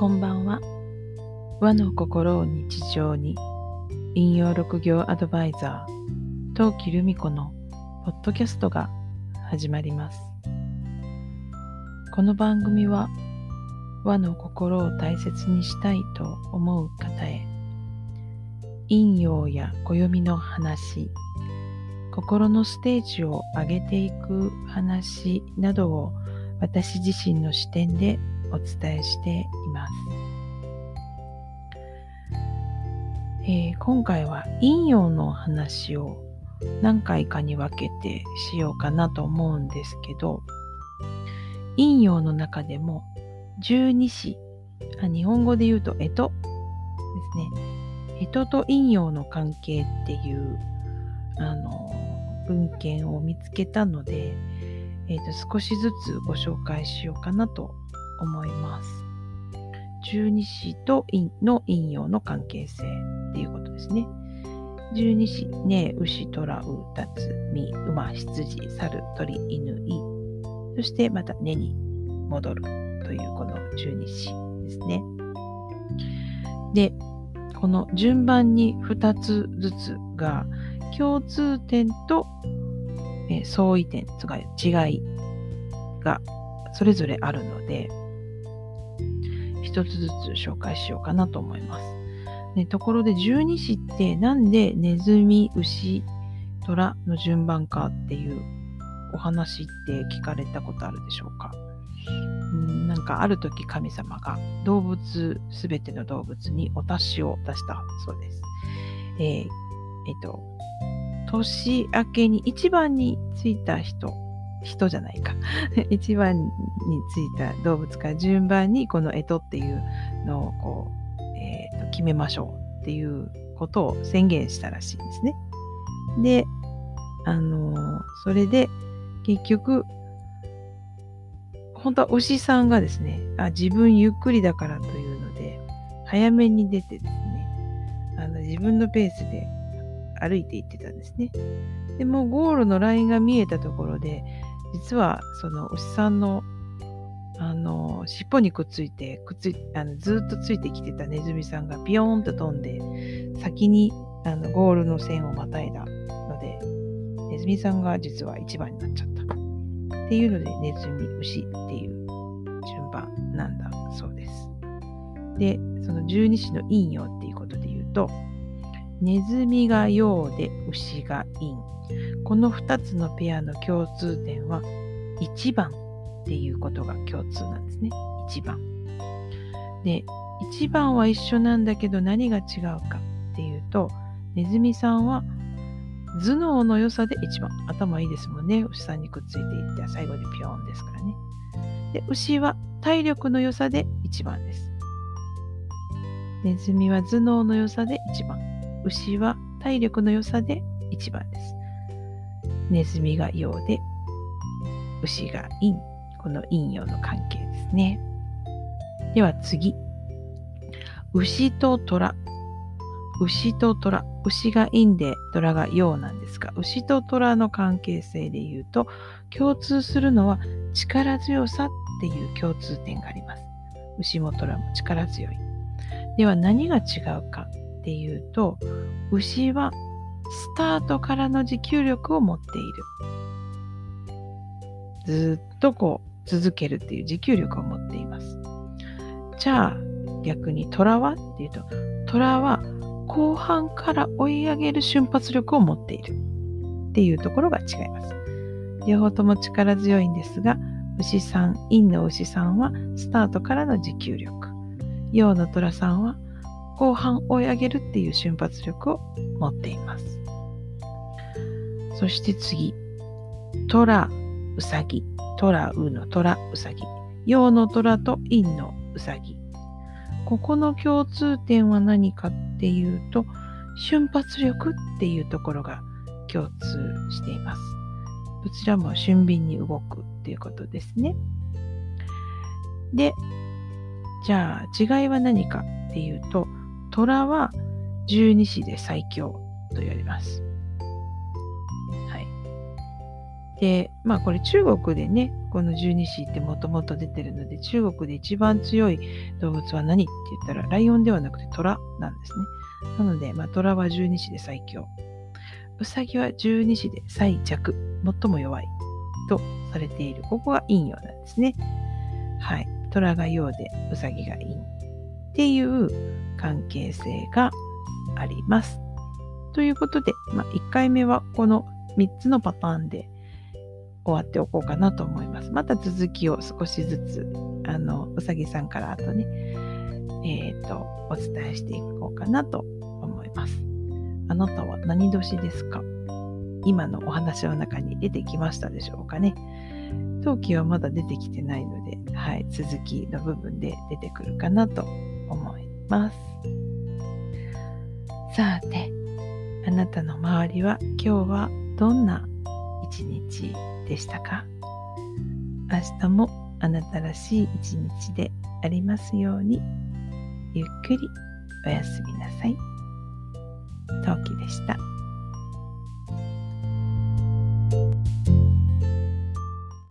こんばんは。和の心を日常に、引用六行アドバイザー、陶器留美子のポッドキャストが始まります。この番組は、和の心を大切にしたいと思う方へ、引用や暦の話、心のステージを上げていく話などを私自身の視点でお伝えしてます。えー、今回は陰陽の話を何回かに分けてしようかなと思うんですけど陰陽の中でも十二支日本語で言うと干支ですね干支と陰陽の関係っていうあの文献を見つけたので、えーと少しずつご紹介しようかなと思います。十二支と陰の陰陽の関係性っていうことですね。十二支、ね、牛、虎、う、たつ、み、馬、羊、猿、鳥、犬、い。そしてまた根に戻るというこの十二支ですね。で、この順番に2つずつが共通点と、え相違点、つまり違いがそれぞれあるので、一つずつ紹介しようかなと思います。ね、ところで十二支ってなんでネズミ、牛、虎の順番かっていうお話って聞かれたことあるでしょうか？んなんかある時神様が動物、すべての動物にお達しを出したそうです。えー、えっと、年明けに一番についた人人じゃないか 一番についた動物から順番にこの干支っていうのをこう、えー、と決めましょうっていうことを宣言したらしいんですね。で、あのー、それで結局、本当は牛さんがですね、あ自分ゆっくりだからというので、早めに出てですね、あの自分のペースで歩いていってたんですね。でもゴールのラインが見えたところで、実はその牛さんのあの尻尾にくっついてくっついあのずっとついてきてたネズミさんがピヨーンと飛んで先にあのゴールの線をまたいだのでネズミさんが実は一番になっちゃったっていうのでネズミ牛っていう順番なんだそうです。でその十二支の陰陽っていうことで言うとネズミが陽で牛が陰この2つのペアの共通点は1番っていうことが共通なんですね。1番。で、1番は一緒なんだけど何が違うかっていうと、ネズミさんは頭脳の良さで1番。頭いいですもんね。牛さんにくっついていって最後でピョーンですからね。で、牛は体力の良さで1番です。ネズミは頭脳の良さで1番。牛は体力の良さで1番です。ネズミが陽で、牛が陰。この陰陽の関係ですね。では次。牛と虎。牛と虎。牛が陰で虎が陽なんですが、牛と虎の関係性で言うと、共通するのは力強さっていう共通点があります。牛も虎も力強い。では何が違うかっていうと、牛はスタートからの持久力を持っている。ずっとこう続けるっていう持久力を持っています。じゃあ逆に虎はっていうと虎は後半から追い上げる瞬発力を持っているっていうところが違います。両方とも力強いんですが牛さん、陰の牛さんはスタートからの持久力。陽の虎さんは後半追い上げるっていう瞬発力を持っています。そして次、虎、うさぎ、虎、うの虎、うさぎ、陽の虎と陰のうさぎ。ここの共通点は何かっていうと、瞬発力っていうところが共通しています。どちらも俊敏に動くっていうことですね。で、じゃあ違いは何かっていうと、虎は十二支で最強と言われます。はいで、まあこれ中国でね、この十二支ってもともと出てるので、中国で一番強い動物は何って言ったら、ライオンではなくて虎なんですね。なので、まあ、虎は十二支で最強。うさぎは十二支で最弱、最も弱いとされている。ここが陰陽なんですね。はい。虎が陽で、うさぎが陰っていう関係性があります。ということで、まあ、1回目はこの3つのパターンで終わっておこうかなと思います。また続きを少しずつ、あの、うさぎさんからあとね、えっ、ー、と、お伝えしていこうかなと思います。あなたは何年ですか？今のお話の中に出てきましたでしょうかね。陶器はまだ出てきてないので、はい、続きの部分で出てくるかなと思います。さて、あなたの周りは今日はどんな一日でしたか？明日もあなたらしい一日でありますようにゆっくりおやすみなさい。陶器でした。